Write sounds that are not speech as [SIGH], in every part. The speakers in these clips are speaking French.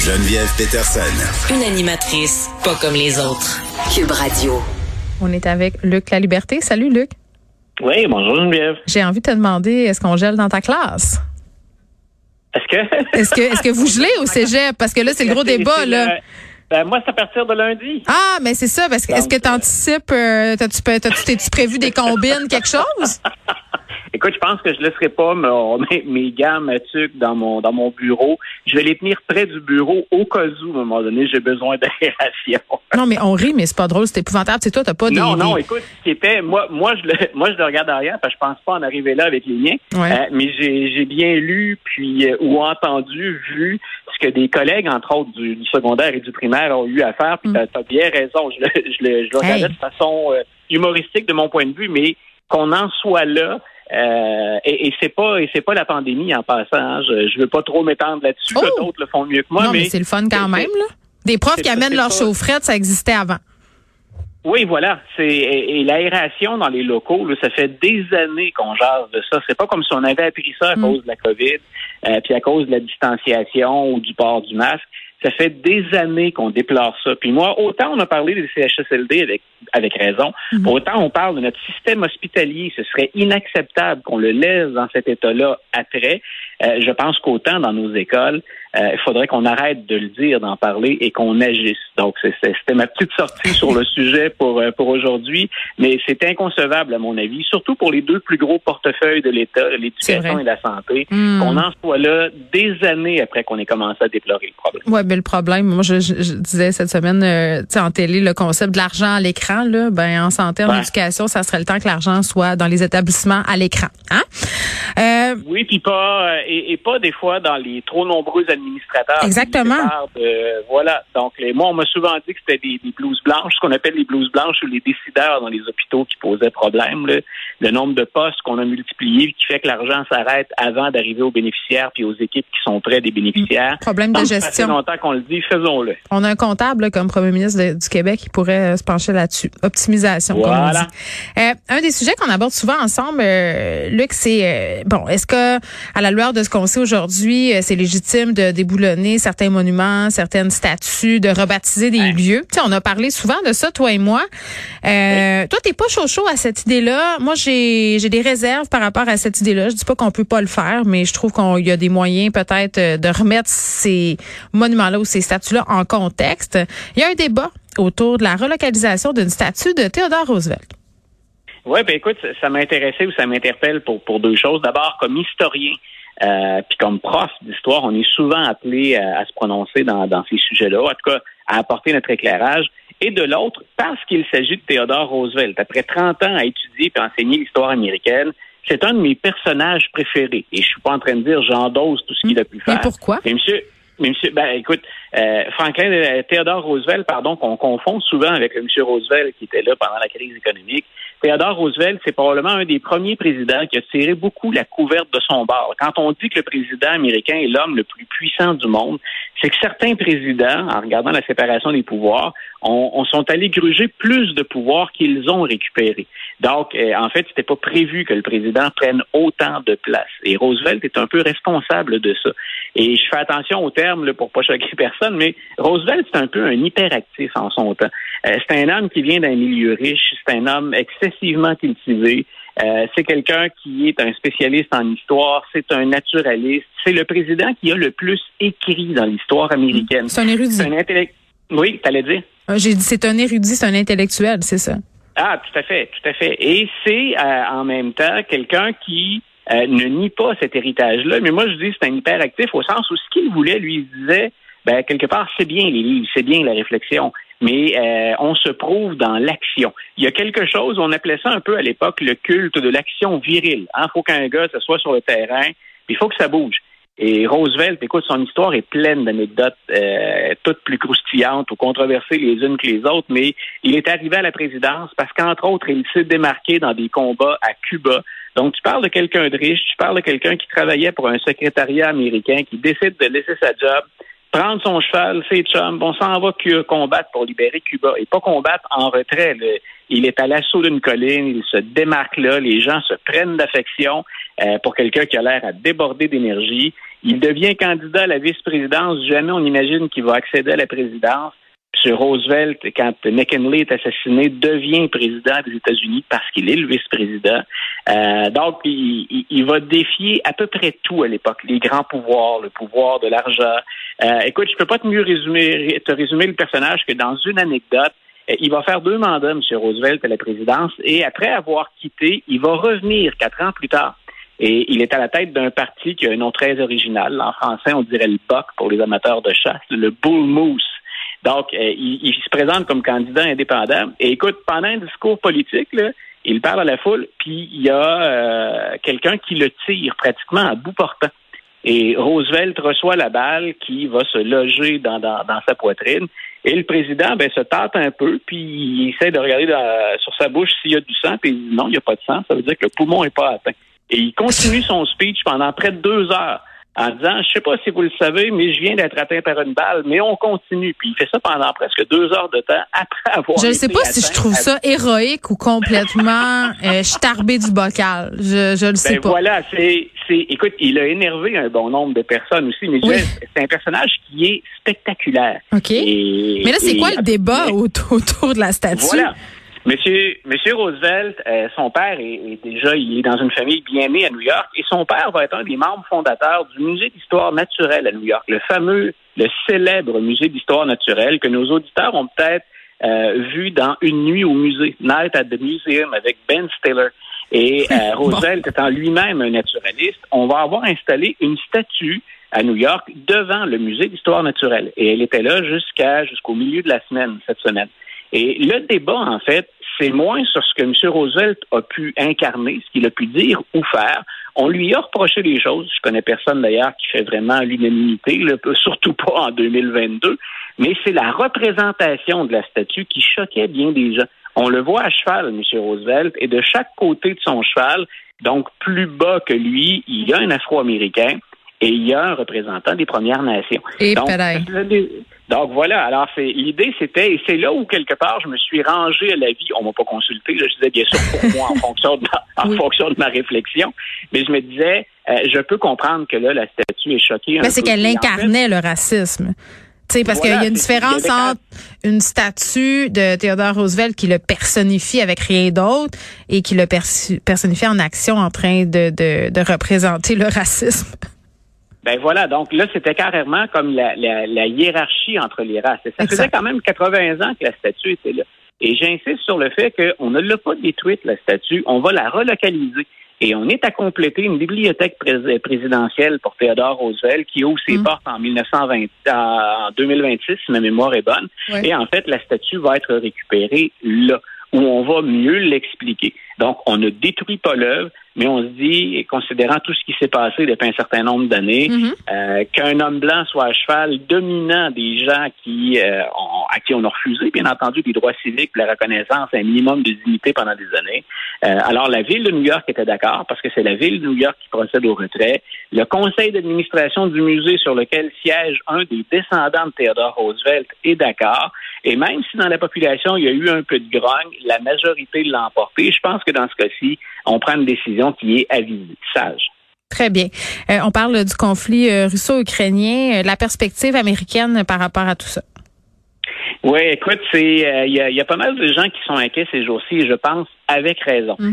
Geneviève Peterson. Une animatrice pas comme les autres. Cube Radio. On est avec Luc La Liberté. Salut Luc. Oui, bonjour Geneviève. J'ai envie de te demander, est-ce qu'on gèle dans ta classe? Est-ce que... [LAUGHS] Est-ce que, est-ce que vous gelez au cégep? Parce que là, c'est le gros débat, là. Ben, moi, c'est à partir de lundi. Ah, mais c'est ça, parce que est-ce que tu anticipes, euh, t'as-tu, t'as-tu, t'es-tu prévu des combines, quelque chose? [LAUGHS] Écoute, je pense que je laisserai pas [LAUGHS] mes, mes gammes tuc dans mon dans mon bureau. Je vais les tenir près du bureau au cas où, à un moment donné, j'ai besoin d'aération. [LAUGHS] Non, mais on rit, mais c'est pas drôle, c'est épouvantable. C'est toi, t'as pas des. Non, non, écoute, ce qui était, moi, moi, je le, [LAUGHS] moi, je le regarde derrière, parce que je pense pas en arriver là avec les miens. Ouais. Euh, mais j'ai, j'ai bien lu, puis euh, ou entendu, vu ce que des collègues, entre autres, du, du secondaire et du primaire ont eu à faire. Puis t'as, t'as bien raison. Je le, je le, je le regardais Hey. de façon euh, humoristique de mon point de vue, mais qu'on en soit là. Euh, et, et c'est pas et c'est pas la pandémie en passant. hein. Je, je veux pas trop m'étendre là-dessus. Oh! D'autres le font mieux que moi, non, mais, mais c'est le fun quand même, là. Des profs qui amènent c'est leur ça. chaufferette, ça existait avant. Oui, voilà. C'est et, et l'aération dans les locaux, là, ça fait des années qu'on jase de ça. C'est pas comme si on avait appris ça à Mm. cause de la COVID, euh, puis à cause de la distanciation ou du port du masque. Ça fait des années qu'on déplore ça. Puis moi, autant on a parlé des CHSLD avec avec raison, Mhm. autant on parle de notre système hospitalier. Ce serait inacceptable qu'on le laisse dans cet état-là après. Euh, je pense qu'autant dans nos écoles, il faudrait qu'on arrête de le dire, d'en parler et qu'on agisse. Donc, c'était ma petite sortie sur le sujet pour, euh, pour aujourd'hui, mais c'est inconcevable à mon avis, surtout pour les deux plus gros portefeuilles de l'État, l'éducation et la santé, Hmm. qu'on en soit là des années après qu'on ait commencé à déplorer le problème. Ouais, ben le problème, moi je, je- je disais cette semaine, euh, tu sais, en télé, le concept de l'argent à l'écran, là, ben en santé, en éducation, ça serait le temps que l'argent soit dans les établissements à l'écran. Hein? Euh, Oui, puis pas euh, et, et pas des fois dans les trop nombreux administrateurs. Exactement. de- voilà. Donc les, moi, on m'a souvent dit que c'était des, des blouses blanches, ce qu'on appelle les blouses blanches ou les décideurs dans les hôpitaux qui posaient problème. là. Le nombre de postes qu'on a multiplié qui fait que l'argent s'arrête avant d'arriver aux bénéficiaires puis aux équipes qui sont près des bénéficiaires. problème de Donc, ça fait gestion. longtemps qu'on le dit, faisons-le. On a un comptable là, comme premier ministre de- du Québec qui pourrait euh, se pencher là-dessus. Optimisation, comme on Voilà. dit. Euh, un des sujets qu'on aborde souvent ensemble, euh, Luc, c'est euh, bon, est-ce que à la lueur de ce qu'on sait aujourd'hui, euh, c'est légitime de déboulonner certains monuments, certaines statues, de rebaptiser des Ouais. lieux Tu sais, on a parlé souvent de ça, toi et moi. Euh, Toi, t'es pas chaud chaud à cette idée-là. Moi, j'ai j'ai des réserves par rapport à cette idée-là. Je dis pas qu'on peut pas le faire, mais je trouve qu'il y a des moyens peut-être euh, de remettre ces monuments-là ou ces statues-là en contexte. Il y a un débat autour de la relocalisation d'une statue de Theodore Roosevelt. Oui, ben écoute, ça, ça m'intéressait ou ça m'interpelle pour, pour deux choses. D'abord, comme historien, euh, puis comme prof d'histoire, on est souvent appelé à, à se prononcer dans, dans ces sujets-là, en tout cas à apporter notre éclairage. Et de l'autre, parce qu'il s'agit de Theodore Roosevelt. Après 30 ans à étudier et enseigner l'histoire américaine, c'est un de mes personnages préférés. Et je suis pas en train de dire j'endosse tout ce qu'il a pu Mais faire. pourquoi? Mais monsieur, mais monsieur, ben écoute, euh, Franklin euh, Theodore Roosevelt, pardon, qu'on confond souvent avec monsieur Roosevelt qui était là pendant la crise économique. Theodore Roosevelt, c'est probablement un des premiers présidents qui a tiré beaucoup la couverte de son bord. Quand on dit que le président américain est l'homme le plus puissant du monde, c'est que certains présidents, en regardant la séparation des pouvoirs, ont, ont sont allés gruger plus de pouvoir qu'ils ont récupéré. Donc, euh, en fait, c'était pas prévu que le président prenne autant de place. Et Roosevelt est un peu responsable de ça. Et je fais attention aux termes là, pour pas choquer [LAUGHS] personne, mais Roosevelt, c'est un peu un hyperactif en son temps. Euh, c'est un homme qui vient d'un milieu riche, c'est un homme excessivement cultivé. Euh, c'est quelqu'un qui est un spécialiste en histoire, c'est un naturaliste. C'est le président qui a le plus écrit dans l'histoire américaine. C'est un érudit. C'est un intellect. Oui, t'allais dire? Euh, J'ai dit c'est un érudit, c'est un intellectuel, c'est ça. Ah, tout à fait, tout à fait. Et c'est euh, en même temps quelqu'un qui euh, ne nie pas cet héritage-là. Mais moi, je dis c'est un hyperactif au sens où ce qu'il voulait, lui, il disait, ben, quelque part, c'est bien les livres, c'est bien la réflexion, mais euh, on se prouve dans l'action. Il y a quelque chose, on appelait ça un peu à l'époque le culte de l'action virile. Il faut qu'un gars se soit sur le terrain, il faut que ça bouge. Et Roosevelt, écoute, son histoire est pleine d'anecdotes, euh, toutes plus croustillantes ou controversées les unes que les autres, mais il est arrivé à la présidence parce qu'entre autres, il s'est démarqué dans des combats à Cuba. Donc, tu parles de quelqu'un de riche, tu parles de quelqu'un qui travaillait pour un secrétariat américain, qui décide de laisser sa job, prendre son cheval, ses chums, on s'en va combattre pour libérer Cuba et pas combattre en retrait. Il est à l'assaut d'une colline, il se démarque là, les gens se prennent d'affection euh, pour quelqu'un qui a l'air à déborder d'énergie. Il devient candidat à la vice-présidence. Jamais on imagine qu'il va accéder à la présidence. M. Roosevelt, quand McKinley est assassiné, devient président des États-Unis parce qu'il est le vice-président. Euh, donc, il, va défier à peu près tout à l'époque, les grands pouvoirs, le pouvoir de l'argent. Euh, écoute, je peux pas te mieux résumer, te résumer le personnage que dans une anecdote. Euh, il va faire deux mandats, M. Roosevelt, à la présidence, et après avoir quitté, il va revenir quatre ans plus tard. Et il est à la tête d'un parti qui a un nom très original. En français, on dirait le BOC pour les amateurs de chasse, le Bull Moose. Donc, euh, il, se présente comme candidat indépendant. Et écoute, pendant un discours politique, il parle à la foule, puis il y a euh, quelqu'un qui le tire pratiquement à bout portant. Et Roosevelt reçoit la balle qui va se loger dans, dans, sa poitrine. Et le président ben, se tâte un peu, puis il essaie de regarder sur sa bouche s'il y a du sang, puis il dit non, il n'y a pas de sang, ça veut dire que le poumon n'est pas atteint. Et il continue son speech pendant près de deux heures en disant, je sais pas si vous le savez, mais je viens d'être atteint par une balle, mais on continue. Puis il fait ça pendant presque deux heures de temps après avoir. Je ne sais pas si je trouve ça héroïque ou complètement [LAUGHS] euh, starbé du bocal. Je je le sais ben pas. Voilà, c'est c'est. Écoute, il a énervé un bon nombre de personnes aussi, mais c'est un personnage qui est spectaculaire. Ok. mais là, c'est quoi le débat [LAUGHS] autour de la statue? Voilà. Monsieur, Monsieur Roosevelt, euh, son père est, déjà, il est dans une famille bien née à New York, et son père va être un des membres fondateurs du Musée d'histoire naturelle à New York, le fameux, le célèbre Musée d'histoire naturelle que nos auditeurs ont peut-être euh, vu dans Une nuit au musée, Night at the Museum avec Ben Stiller. Et euh, [LAUGHS] Roosevelt étant lui-même un naturaliste, on va avoir installé une statue à New York devant le musée d'histoire naturelle. Et elle était là jusqu'à jusqu'au milieu de la semaine, cette semaine. Et le débat, en fait, c'est moins sur ce que M. Roosevelt a pu incarner, ce qu'il a pu dire ou faire. On lui a reproché des choses. Je connais personne d'ailleurs qui fait vraiment l'unanimité, surtout pas en 2022. Mais c'est la représentation de la statue qui choquait bien des gens. On le voit à cheval, M. Roosevelt, et de chaque côté de son cheval, donc plus bas que lui, il y a un Afro-Américain et il y a un représentant des Premières Nations. Et donc, [LAUGHS] donc voilà, alors c'est l'idée c'était et c'est là où quelque part je me suis rangé à la vie. On m'a pas consulté, je disais bien sûr pour moi en [LAUGHS] fonction de ma, en fonction de ma réflexion, mais je me disais euh, je peux comprendre que là la statue est choquée. Mais c'est qu'elle incarnait le racisme. sais, parce qu'il y a une différence entre une statue de Theodore Roosevelt qui le personnifie avec rien d'autre et qui le personnifie en action en train de, de, de représenter le racisme. Ben voilà, donc là, c'était carrément comme la, la, hiérarchie entre les races. ça faisait quand même 80 ans que la statue était là. Et j'insiste sur le fait qu'on ne l'a pas détruite, la statue, on va la relocaliser. Et on est à compléter une bibliothèque présidentielle pour Théodore Roosevelt qui ouvre ses mm. portes en 1920, en 2026, si ma mémoire est bonne. Et en fait, la statue va être récupérée là, où on va mieux l'expliquer. Donc, on ne détruit pas l'œuvre, mais on se dit, considérant tout ce qui s'est passé depuis un certain nombre d'années, mhm. euh, qu'un homme blanc soit à cheval dominant des gens qui euh, ont, à qui on a refusé, bien entendu, des droits civiques, la reconnaissance, un minimum de dignité pendant des années. Euh, alors, la ville de New York était d'accord parce que c'est la ville de New York qui procède au retrait. Le conseil d'administration du musée sur lequel siège un des descendants de Theodore Roosevelt est d'accord. Et même si dans la population, il y a eu un peu de grogne, la majorité l'a emporté. Je pense que dans ce cas-ci, on prend une décision qui est avisée, sage. Très bien. Euh, on parle du conflit euh, russo-ukrainien, la perspective américaine par rapport à tout ça. Oui, écoute, c'est il y, a, pas mal de gens qui sont inquiets ces jours-ci, je pense avec raison. Mm.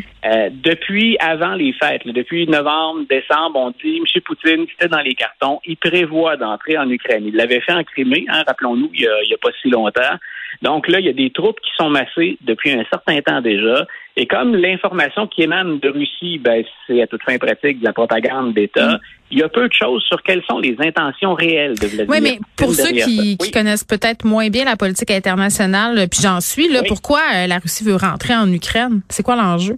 depuis avant les fêtes, depuis novembre, décembre, on dit M. Poutine, c'était dans les cartons, il prévoit d'entrer en Ukraine. Il l'avait fait en Crimée, hein, rappelons-nous, il n'y a, pas si longtemps. Donc là, il y a des troupes qui sont massées depuis un certain temps déjà. Et comme l'information qui émane de Russie, ben, c'est à toute fin pratique de la propagande d'État, mm. il y a peu de choses sur quelles sont les intentions réelles de Vladimir Oui, mais pour ceux qui, connaissent peut-être moins bien la politique internationale, puis j'en suis, là, pourquoi euh, la Russie veut rentrer en Ukraine? C'est quoi l'enjeu?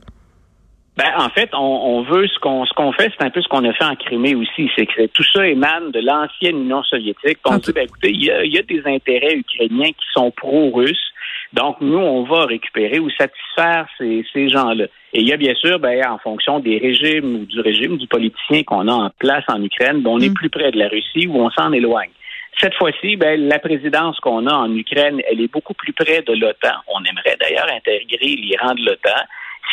Ben, en fait, on, veut ce qu'on ce qu'on fait, c'est un peu ce qu'on a fait en Crimée aussi, c'est que tout ça émane de l'ancienne Union soviétique. On dit, ben, écoutez, il y a, y a, des intérêts ukrainiens qui sont pro-russes, donc nous, on va récupérer ou satisfaire ces, ces gens-là. Et il y a bien sûr, ben, en fonction des régimes ou du régime du politicien qu'on a en place en Ukraine, ben, on est mm. plus près de la Russie ou on s'en éloigne. Cette fois-ci, ben, la présidence qu'on a en Ukraine, elle est beaucoup plus près de l'OTAN. On aimerait d'ailleurs intégrer les rangs de l'OTAN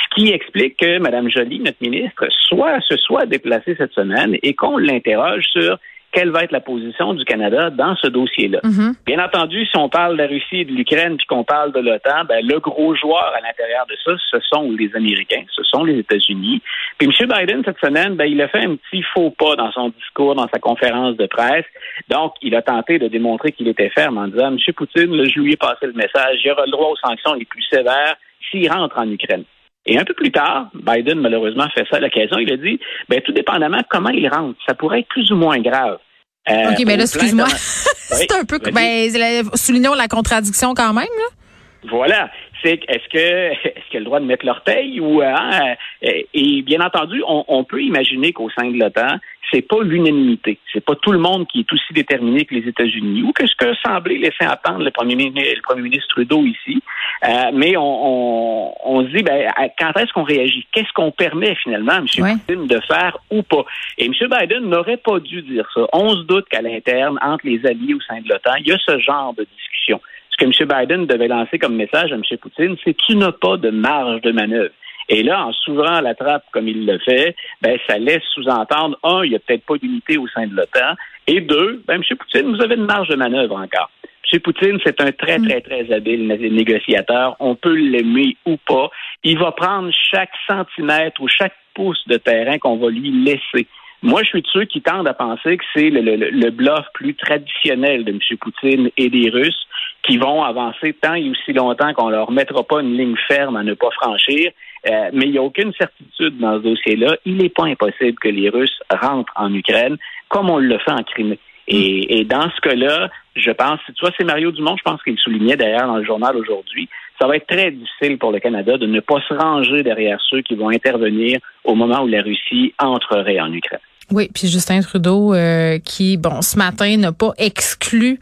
Ce qui explique que Mme Joly, notre ministre, soit se soit déplacée cette semaine et qu'on l'interroge sur quelle va être la position du Canada dans ce dossier-là. Mhm. Bien entendu, si on parle de la Russie et de l'Ukraine, puis qu'on parle de l'OTAN, ben, le gros joueur à l'intérieur de ça, ce sont les Américains, ce sont les États-Unis. Puis M. Biden, cette semaine, ben, il a fait un petit faux pas dans son discours, dans sa conférence de presse. Donc, il a tenté de démontrer qu'il était ferme en disant, M. Poutine, je lui ai passé le message, il aura le droit aux sanctions les plus sévères s'il rentre en Ukraine. Et un peu plus tard, Biden, malheureusement, fait ça à l'occasion. Il a dit, ben, tout dépendamment comment il rentre, ça pourrait être plus ou moins grave. Euh, OK, mais là, excuse-moi. [LAUGHS] c'est un peu. Ben, soulignons la contradiction quand même, là. Voilà. C'est est-ce que [LAUGHS] est-ce qu'il a le droit de mettre l'orteil ou hein, et bien entendu, on, on peut imaginer qu'au sein de l'OTAN, c'est pas l'unanimité. C'est pas tout le monde qui est aussi déterminé que les États-Unis ou que ce que semblait laisser entendre le premier ministre, le premier ministre Trudeau ici. Euh, mais on, on, se dit, ben, quand est-ce qu'on réagit? Qu'est-ce qu'on permet finalement à M. Biden de faire ou pas? Et M. Biden n'aurait pas dû dire ça. On se doute qu'à l'interne, entre les alliés au sein de l'OTAN, il y a ce genre de discussion. Ce que M. Biden devait lancer comme message à M. Poutine, c'est tu n'as pas de marge de manœuvre. Et là, en s'ouvrant la trappe comme il le fait, ben, ça laisse sous-entendre, un, il n'y a peut-être pas d'unité au sein de l'OTAN, et deux, ben, M. Poutine, vous avez une marge de manœuvre encore. M. Poutine, c'est un très, très, très habile négociateur. On peut l'aimer ou pas. Il va prendre chaque centimètre ou chaque pouce de terrain qu'on va lui laisser. Moi, je suis de ceux qui tendent à penser que c'est le, le, bluff plus traditionnel de M. Poutine et des Russes qui vont avancer tant et aussi longtemps qu'on leur mettra pas une ligne ferme à ne pas franchir. Euh, mais il n'y a aucune certitude dans ce dossier-là. Il n'est pas impossible que les Russes rentrent en Ukraine comme on le fait en Crimée. Et, et dans ce cas-là, je pense, tu vois, c'est Mario Dumont, je pense qu'il soulignait d'ailleurs dans le journal aujourd'hui, ça va être très difficile pour le Canada de ne pas se ranger derrière ceux qui vont intervenir au moment où la Russie entrerait en Ukraine. Oui, puis Justin Trudeau, euh, qui, bon, ce matin n'a pas exclu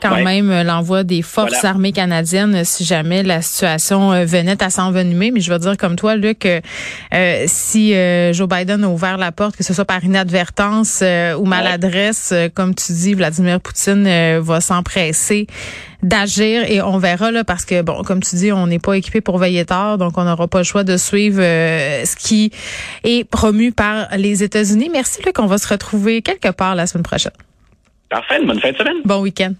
quand même euh, l'envoi des forces armées canadiennes euh, si jamais la situation euh, venait à s'envenimer. Mais je veux dire comme toi, Luc, euh, si Joe Biden a ouvert la porte, que ce soit par inadvertance ou maladresse, comme tu dis, Vladimir Poutine va s'empresser d'agir et on verra là parce que bon comme tu dis on n'est pas équipé pour veiller tard donc on n'aura pas le choix de suivre ce qui est promu par les États-Unis. Merci Luc, on va se retrouver quelque part la semaine prochaine. Parfait, bonne fin de semaine. Bon week-end.